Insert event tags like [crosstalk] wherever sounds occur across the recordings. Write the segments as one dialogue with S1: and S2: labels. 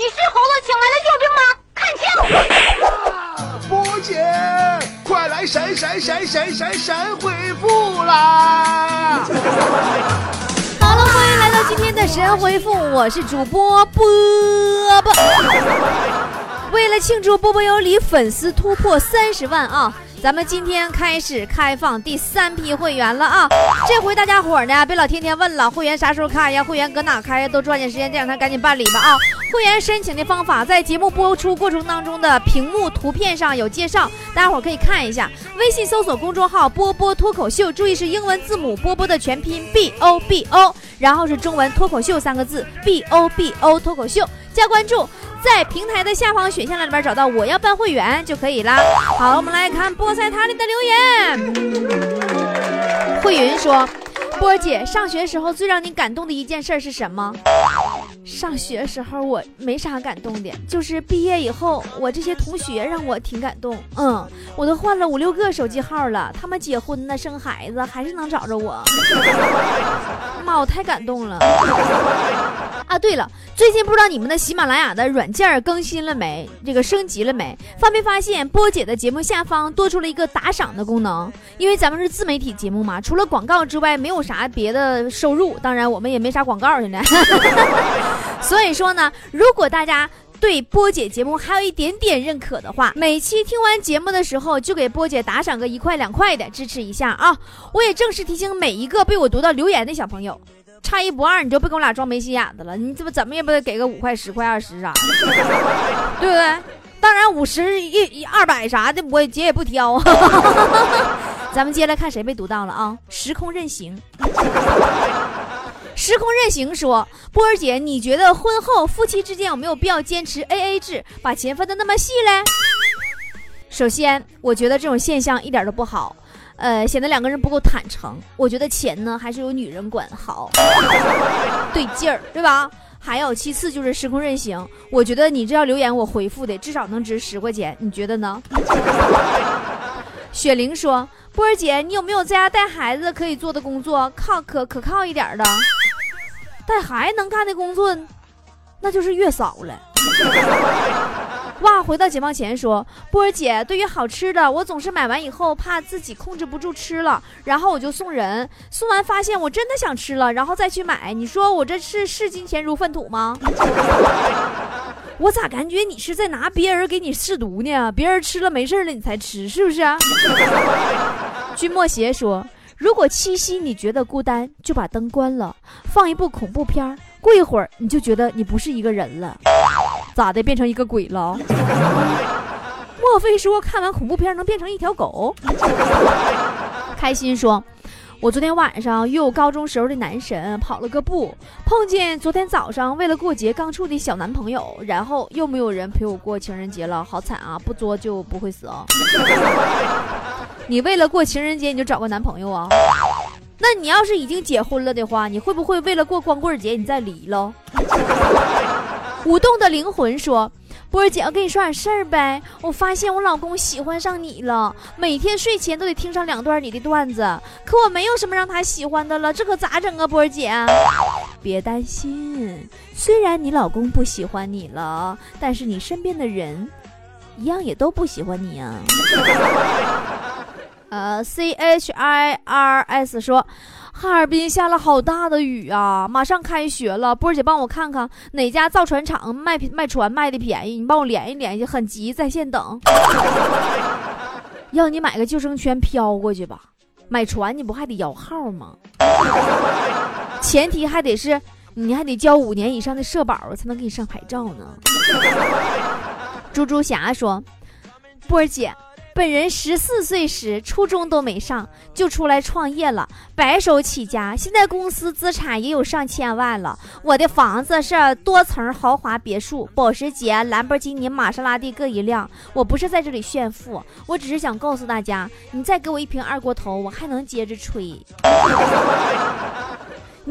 S1: 你是猴子请来的救兵吗？看
S2: 清！波姐，快来神神神神神神回复啦！
S3: 好了，欢迎来到今天的神回复，我是主播波波。为了庆祝波波有理粉丝突破三十万啊！咱们今天开始开放第三批会员了啊！这回大家伙呢，别老天天问了，会员啥时候开呀？会员搁哪开呀？都抓紧时间，这两天赶紧办理吧啊！会员申请的方法在节目播出过程当中的屏幕图片上有介绍，大家伙可以看一下。微信搜索公众号“波波脱口秀”，注意是英文字母波波的全拼 B O B O，然后是中文脱口秀三个字 B O B O 脱口秀，加关注。在平台的下方选项栏里边找到我要办会员就可以啦。好，我们来看菠菜塔里的留言。慧云说：“波姐，上学时候最让你感动的一件事是什么？”上学时候我没啥感动的，就是毕业以后，我这些同学让我挺感动。嗯，我都换了五六个手机号了，他们结婚了、生孩子，还是能找着我。[laughs] 妈，我太感动了。啊，对了，最近不知道你们的喜马拉雅的软件更新了没？这个升级了没？发没发现波姐的节目下方多出了一个打赏的功能？因为咱们是自媒体节目嘛，除了广告之外，没有啥别的收入。当然，我们也没啥广告现在。[laughs] 所以说呢，如果大家对波姐节目还有一点点认可的话，每期听完节目的时候就给波姐打赏个一块两块的，支持一下啊！我也正式提醒每一个被我读到留言的小朋友。差一不二，你就别跟我俩装没心眼子了。你这不怎么也不得给个五块、十块、二十啥的，[laughs] 对不对？当然五十一、一二百啥的，我姐也不挑。[laughs] 咱们接下来看谁被读到了啊？时空任行，时空任行说：波儿姐，你觉得婚后夫妻之间有没有必要坚持 A A 制，把钱分的那么细嘞？首先，我觉得这种现象一点都不好。呃，显得两个人不够坦诚。我觉得钱呢，还是由女人管好，对劲儿，对吧？还有其次就是时空任行。我觉得你这要留言我回复的，至少能值十块钱，你觉得呢？雪玲说：“波儿姐，你有没有在家带孩子可以做的工作，靠可可靠一点的？带孩子能干的工作，那就是月嫂了。”哇！回到解放前说，波儿姐，对于好吃的，我总是买完以后怕自己控制不住吃了，然后我就送人，送完发现我真的想吃了，然后再去买。你说我这是视金钱如粪土吗？[laughs] 我咋感觉你是在拿别人给你试毒呢？别人吃了没事了，你才吃，是不是啊？[laughs] 君莫邪说，如果七夕你觉得孤单，就把灯关了，放一部恐怖片过一会儿你就觉得你不是一个人了。咋的？变成一个鬼了？[laughs] 莫非说看完恐怖片能变成一条狗？开心说：“我昨天晚上约我高中时候的男神跑了个步，碰见昨天早上为了过节刚处的小男朋友，然后又没有人陪我过情人节了，好惨啊！不作就不会死哦！[laughs] 你为了过情人节你就找个男朋友啊？那你要是已经结婚了的话，你会不会为了过光棍节你再离了？”舞动的灵魂说：“波儿姐，我跟你说点事儿呗。我发现我老公喜欢上你了，每天睡前都得听上两段你的段子。可我没有什么让他喜欢的了，这可咋整啊？波儿姐，别担心，虽然你老公不喜欢你了，但是你身边的人，一样也都不喜欢你啊。[laughs] ”呃，C H I R S 说。哈尔滨下了好大的雨啊！马上开学了，波儿姐帮我看看哪家造船厂卖卖船卖的便宜，你帮我联系联系，很急，在线等。[laughs] 要你买个救生圈飘过去吧，买船你不还得摇号吗？[laughs] 前提还得是你还得交五年以上的社保才能给你上牌照呢。[laughs] 猪猪侠说：“波儿姐。”本人十四岁时初中都没上就出来创业了，白手起家，现在公司资产也有上千万了。我的房子是多层豪华别墅，保时捷、兰博基尼、玛莎拉蒂各一辆。我不是在这里炫富，我只是想告诉大家，你再给我一瓶二锅头，我还能接着吹。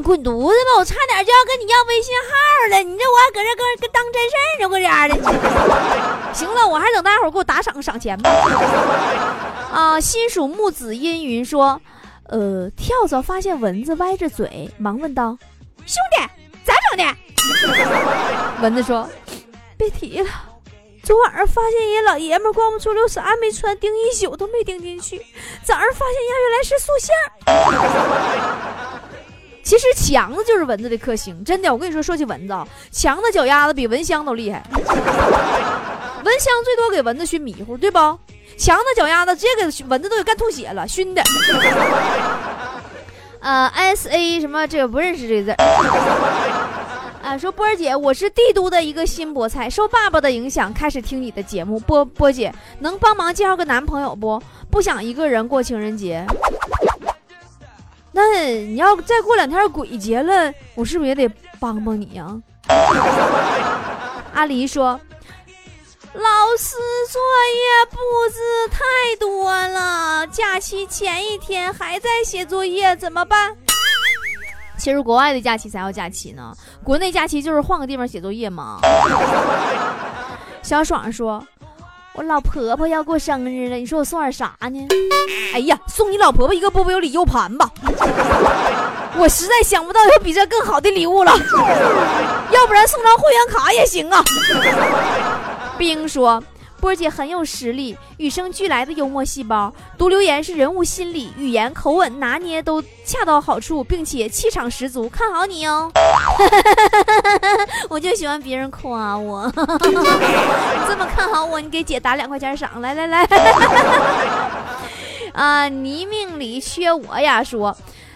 S3: 滚犊子吧！我差点就要跟你要微信号了，你这我还搁这跟跟当真事儿呢，搁这的。[laughs] 行了，我还等大家伙给我打赏赏钱吧。啊，新属木子阴云说，呃，跳蚤发现蚊子歪着嘴，忙问道：“兄弟，咋整的？” [laughs] 蚊子说：“别提了。昨晚上发现一老爷们光不出溜，啥没穿，盯一宿都没盯进去。早上发现呀，原来是塑像。其实强子就是蚊子的克星，真的。我跟你说，说起蚊子，强子脚丫子比蚊香都厉害。[laughs] 蚊香最多给蚊子熏迷糊，对不？强子脚丫子直接给蚊子都给干吐血了，熏的。[laughs] 呃，S A 什么这个不认识这个字。啊，[laughs] 说波儿姐，我是帝都的一个新菠菜，受爸爸的影响开始听你的节目。波波姐能帮忙介绍个男朋友不？不想一个人过情人节。那你要再过两天鬼节了，我是不是也得帮帮你呀？[laughs] 阿狸说，老师作业布置太多了，假期前一天还在写作业，怎么办？其实国外的假期才叫假期呢，国内假期就是换个地方写作业嘛。[laughs] 小爽说：“我老婆婆要过生日了，你说我送点啥呢？”哎呀，送你老婆婆一个波波有礼 U 盘吧。我实在想不到有比这更好的礼物了，要不然送张会员卡也行啊。冰说。波姐很有实力，与生俱来的幽默细胞。读留言是人物心理、语言、口吻拿捏都恰到好处，并且气场十足，看好你哦！[laughs] 我就喜欢别人夸我，这么看好我，你给姐打两块钱赏，来来来！[laughs] 啊，你命里缺我呀！说，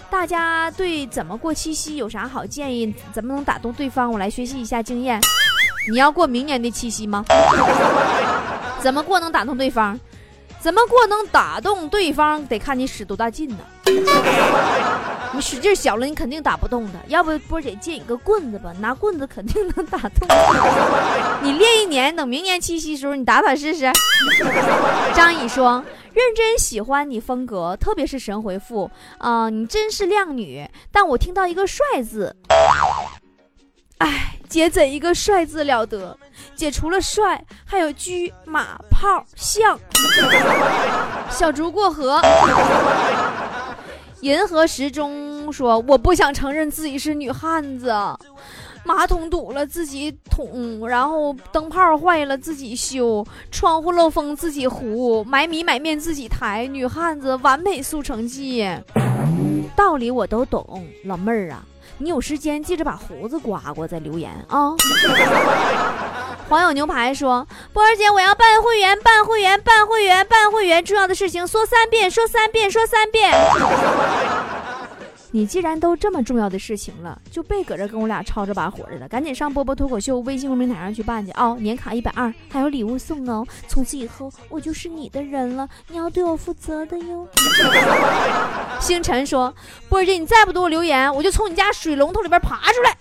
S3: 大家对怎么过七夕有啥好建议？怎么能打动对方？我来学习一下经验。你要过明年的七夕吗？怎么过能打动对方？怎么过能打动对方？得看你使多大劲呢。你使劲小了，你肯定打不动的。要不波姐借你个棍子吧，拿棍子肯定能打动。你练一年，等明年七夕时候你打打试试。张乙说：“认真喜欢你风格，特别是神回复啊，你真是靓女。但我听到一个帅字，哎。”姐怎一个帅字了得！姐除了帅，还有车马炮象。小竹过河，银河时钟说：“我不想承认自己是女汉子，马桶堵了自己捅，然后灯泡坏了自己修，窗户漏风自己糊，买米买面自己抬，女汉子完美速成记。道理我都懂，老妹儿啊。”你有时间记着把胡子刮刮再留言啊！[laughs] 黄友牛排说：“波儿姐，我要办会员，办会员，办会员，办会员，重要的事情说三遍，说三遍，说三遍。”你既然都这么重要的事情了，就别搁这跟我俩吵着把火的了，赶紧上波波脱口秀微信公众平台上去办去啊！年卡一百二，还有礼物送哦！从此以后我就是你的人了，你要对我负责的哟。[laughs] 星辰说：“波姐，你再不给我留言，我就从你家水龙头里边爬出来。”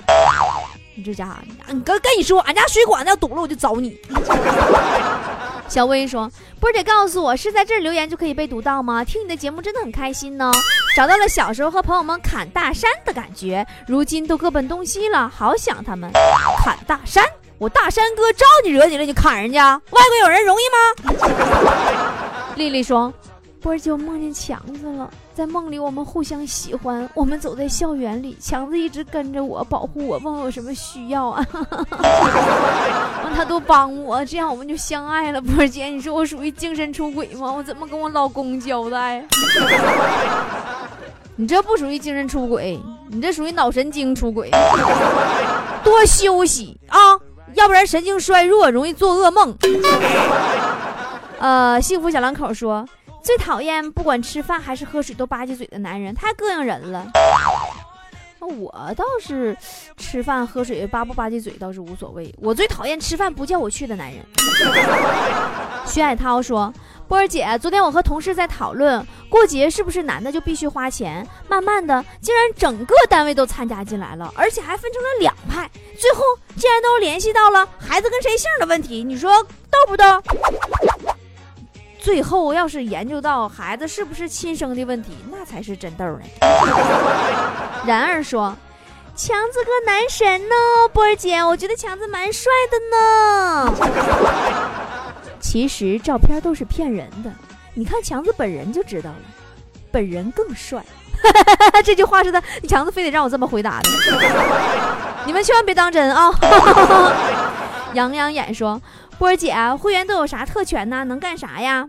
S3: 你这家伙，你跟跟你说，俺家水管子要堵了，我就找你。小薇说：“波姐，告诉我是在这儿留言就可以被读到吗？听你的节目真的很开心呢，找到了小时候和朋友们砍大山的感觉。如今都各奔东西了，好想他们。砍大山，我大山哥招你惹你了，你砍人家，外国有人容易吗？” [laughs] 丽丽说。波儿姐，我梦见强子了，在梦里我们互相喜欢，我们走在校园里，强子一直跟着我，保护我，问我有什么需要啊，[laughs] 完他都帮我，这样我们就相爱了。波儿姐，你说我属于精神出轨吗？我怎么跟我老公交代？[laughs] 你这不属于精神出轨，你这属于脑神经出轨。多休息啊，要不然神经衰弱，容易做噩梦。[laughs] 呃，幸福小两口说。最讨厌不管吃饭还是喝水都吧唧嘴的男人，太膈应人了。我倒是吃饭喝水吧不吧唧嘴倒是无所谓。我最讨厌吃饭不叫我去的男人。徐海涛说：“波儿姐，昨天我和同事在讨论，过节是不是男的就必须花钱？慢慢的，竟然整个单位都参加进来了，而且还分成了两派。最后竟然都联系到了孩子跟谁姓的问题。你说逗不逗？”最后，要是研究到孩子是不是亲生的问题，那才是真逗呢。[laughs] 然而说，强子哥男神呢，波儿姐，我觉得强子蛮帅的呢。其实照片都是骗人的，你看强子本人就知道了，本人更帅。[laughs] 这句话是他强子非得让我这么回答的，[laughs] 你们千万别当真啊。养养眼说：“波儿姐，会员都有啥特权呢？能干啥呀？”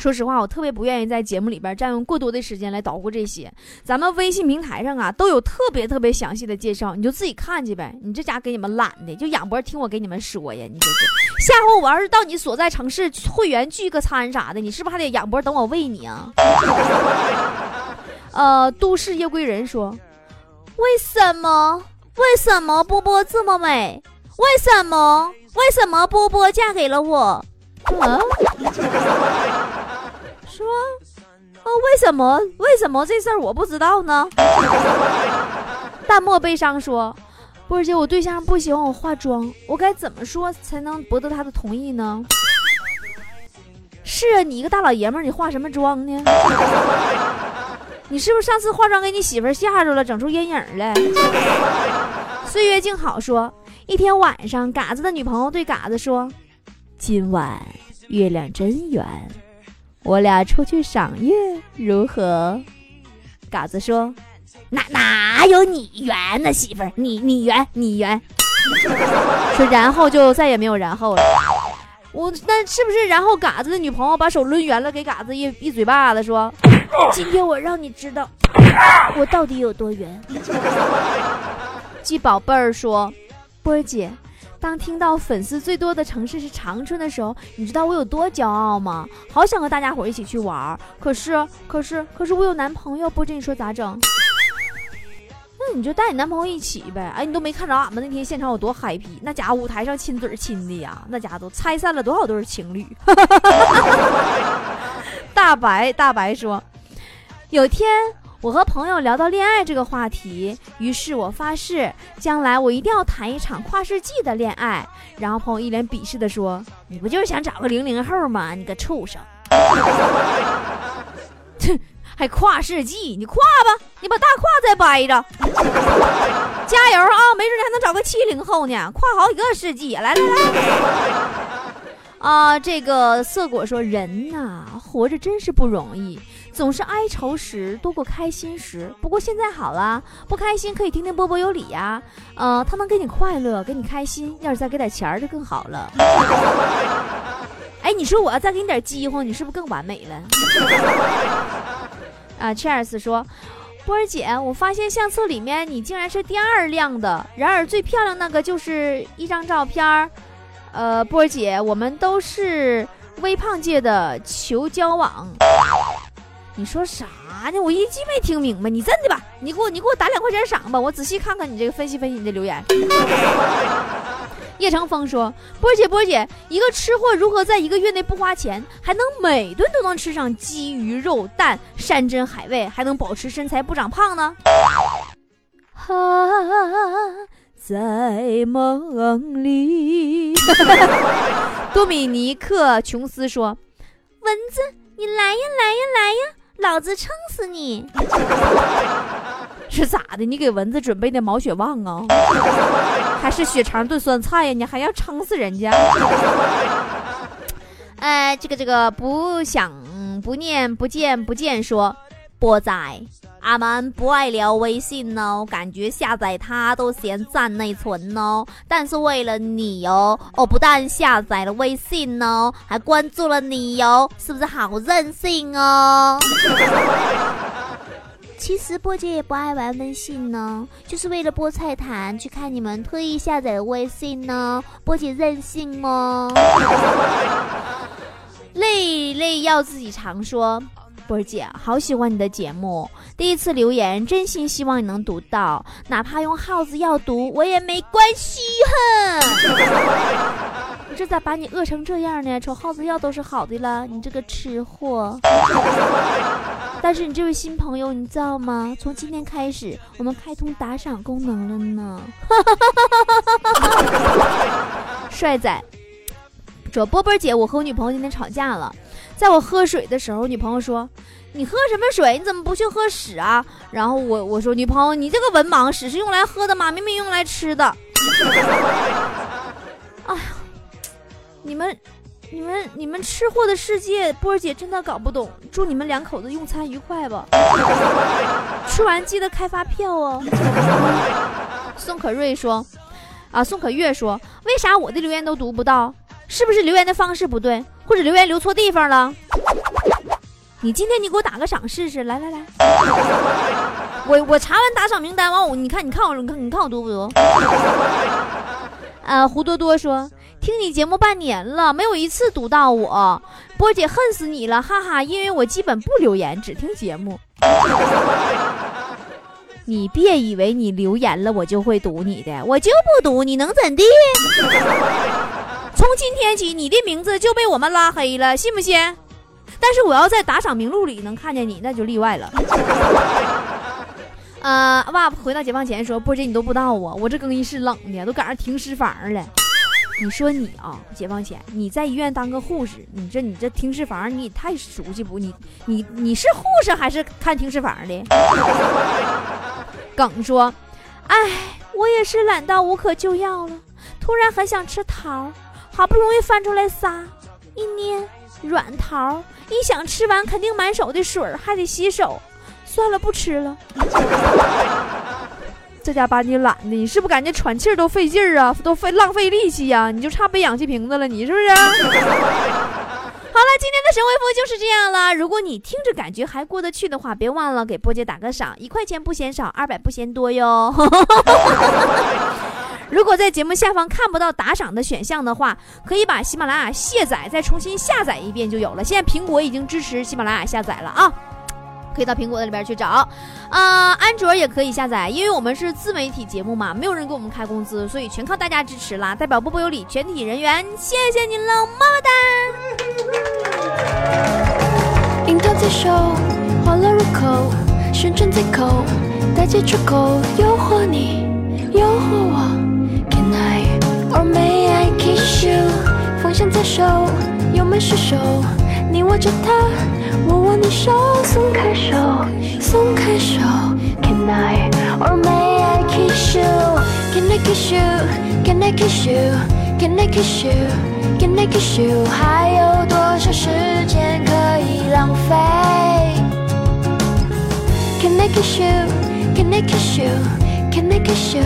S3: 说实话，我特别不愿意在节目里边占用过多的时间来捣鼓这些。咱们微信平台上啊，都有特别特别详细的介绍，你就自己看去呗。你这家给你们懒的，就仰脖听我给你们说呀。你这是，下回我要是到你所在城市，会员聚个餐啥的，你是不是还得仰脖等我喂你啊？[laughs] 呃，都市夜归人说，为什么？为什么波波这么美？为什么？为什么波波嫁给了我？啊？说，哦，为什么？为什么这事儿我不知道呢？淡漠悲伤说，波儿姐，我对象不喜欢我化妆，我该怎么说才能博得他的同意呢？是啊，你一个大老爷们儿，你化什么妆呢？你是不是上次化妆给你媳妇吓着了，整出阴影了？岁月静好说，一天晚上，嘎子的女朋友对嘎子说：“今晚月亮真圆。”我俩出去赏月如何？嘎子说：“哪哪有你圆呢，媳妇儿，你你圆你圆。” [laughs] 说然后就再也没有然后了。我那是不是然后嘎子的女朋友把手抡圆了，给嘎子一一嘴巴子，说：“今天我让你知道我到底有多圆。[laughs] ”鸡宝贝儿说：“波姐。”当听到粉丝最多的城市是长春的时候，你知道我有多骄傲吗？好想和大家伙一起去玩儿，可是，可是，可是我有男朋友，波姐你说咋整？那你就带你男朋友一起呗。哎，你都没看着俺们那天现场有多嗨皮那家伙舞台上亲嘴亲的呀，那家伙都拆散了多少对情侣。[laughs] 大白大白说，有天。我和朋友聊到恋爱这个话题，于是我发誓，将来我一定要谈一场跨世纪的恋爱。然后朋友一脸鄙视的说：“你不就是想找个零零后吗？你个畜生！哼，[laughs] 还跨世纪？你跨吧，你把大胯再掰着，加油啊！没准你还能找个七零后呢，跨好几个世纪。来来来，啊，这个色果说，人呐，活着真是不容易。”总是哀愁时多过开心时，不过现在好了，不开心可以听听波波有理呀，呃，他能给你快乐，给你开心，要是再给点钱儿就更好了。[laughs] 哎，你说我要再给你点饥荒，你是不是更完美了？[laughs] 啊，Cheers 说，波儿姐，我发现相册里面你竟然是第二亮的，然而最漂亮那个就是一张照片呃，波儿姐，我们都是微胖界的求交往。你说啥呢？我一句没听明白。你真的吧？你给我，你给我打两块钱赏吧，我仔细看看你这个分析分析你的留言。[laughs] 叶成风说：“波姐，波姐，一个吃货如何在一个月内不花钱，还能每顿都能吃上鸡、鱼、肉、蛋、山珍海味，还能保持身材不长胖呢？”哈，在梦里。[laughs] 多米尼克·琼斯说：“蚊子，你来呀，来呀，来呀！”老子撑死你！[laughs] 是咋的？你给蚊子准备的毛血旺啊？[laughs] 还是血肠炖酸菜呀？你还要撑死人家？哎，这个这个不想不念不见不见说波仔。俺们不爱聊微信哦，感觉下载它都嫌占内存哦。但是为了你哦，我不但下载了微信哦，还关注了你哟，是不是好任性哦？[laughs] 其实波姐也不爱玩微信呢，就是为了菠菜坛去看你们特意下载的微信呢。波姐任性哦？[laughs] 累累要自己常说。波儿姐，好喜欢你的节目。第一次留言，真心希望你能读到，哪怕用耗子药毒我也没关系。哼！我 [laughs] 这咋把你饿成这样呢？瞅耗子药都是好的了，你这个吃货。但是你这位新朋友，你知道吗？从今天开始，我们开通打赏功能了呢。哈哈哈哈哈帅仔说：“波波姐，我和我女朋友今天吵架了。”在我喝水的时候，女朋友说：“你喝什么水？你怎么不去喝屎啊？”然后我我说：“女朋友，你这个文盲，屎是用来喝的吗？明明用来吃的。” [laughs] 哎呀，你们、你们、你们吃货的世界，波儿姐真的搞不懂。祝你们两口子用餐愉快吧。[laughs] 吃完记得开发票哦。[laughs] 宋可瑞说。啊，宋可月说：“为啥我的留言都读不到？是不是留言的方式不对，或者留言留错地方了？你今天你给我打个赏试试，来来来，[laughs] 我我查完打赏名单完，我你看你看我你看你看我读不读？呃，胡多多说。”听你节目半年了，没有一次读到我，波姐恨死你了，哈哈！因为我基本不留言，只听节目。你别以为你留言了，我就会读你的，我就不读，你能怎地？从今天起，你的名字就被我们拉黑了，信不信？但是我要在打赏名录里能看见你，那就例外了。[laughs] 呃，哇，回到解放前说，波姐你都不知道啊，我这更衣室冷的，都赶上停尸房了。你说你啊，解放前你在医院当个护士，你这你这停尸房你也太熟悉不？你你你是护士还是看停尸房的？耿说，哎，我也是懒到无可救药了，突然很想吃桃，好不容易翻出来仨，一捏软桃，一想吃完肯定满手的水还得洗手，算了，不吃了。[laughs] 这家把你懒的，你是不是感觉喘气都费劲儿啊，都费浪费力气呀？你就差背氧气瓶子了，你是不是？[laughs] 好了，今天的神回复就是这样了。如果你听着感觉还过得去的话，别忘了给波姐打个赏，一块钱不嫌少，二百不嫌多哟。[laughs] 如果在节目下方看不到打赏的选项的话，可以把喜马拉雅卸载，再重新下载一遍就有了。现在苹果已经支持喜马拉雅下载了啊。可以到苹果的里边去找，啊，安卓也可以下载，因为我们是自媒体节目嘛，没有人给我们开工资，所以全靠大家支持啦！代表波波有理全体人员，谢谢您喽，么么
S4: 哒！在手，花落入口，旋转在口，大街出口，诱惑你，诱惑我。you？风向在手，油门失手，你握着它。我握你手，松开手，松开手。Can I or may I kiss you? Can I kiss you? Can I kiss you? Can I kiss you? Can I kiss you? 还有多少时间可以浪费？Can I kiss you? Can I kiss you? Can I kiss you?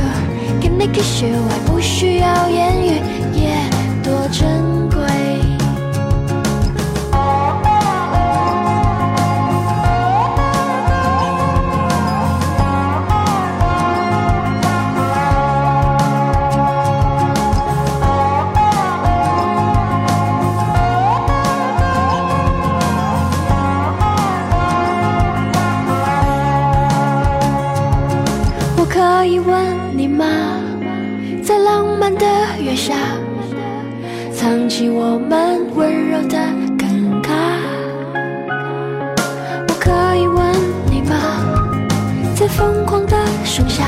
S4: Can I kiss you? 爱不需要言语，yeah 若真。我们温柔的尴尬，我可以吻你吗？在疯狂的盛夏，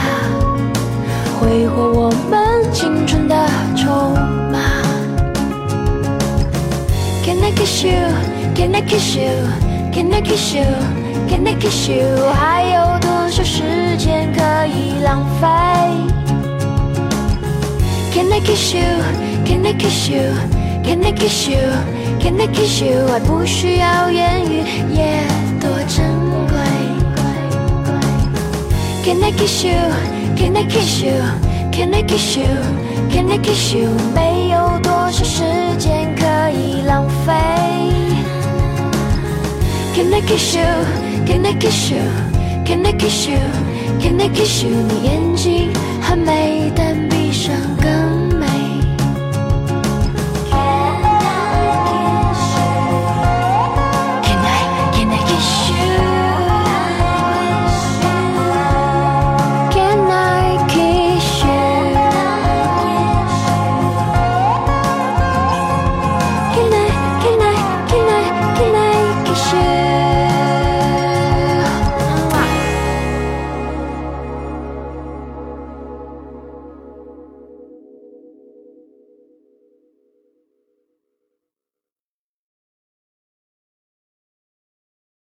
S4: 挥霍我们青春的筹码。Can I kiss you? Can I kiss you? Can I kiss you? Can I kiss you? 还有多少时间可以浪费？Can I kiss you? Can I kiss you? Can I kiss you? Can I kiss you? 爱不需要言语，也多珍贵。Can I kiss you? Can I kiss you? Can I kiss you? Can I kiss you? 没有多少时间可以浪费。Can I kiss you? Can I kiss you? Can I kiss you? Can I kiss you? 你眼睛很美但闭上。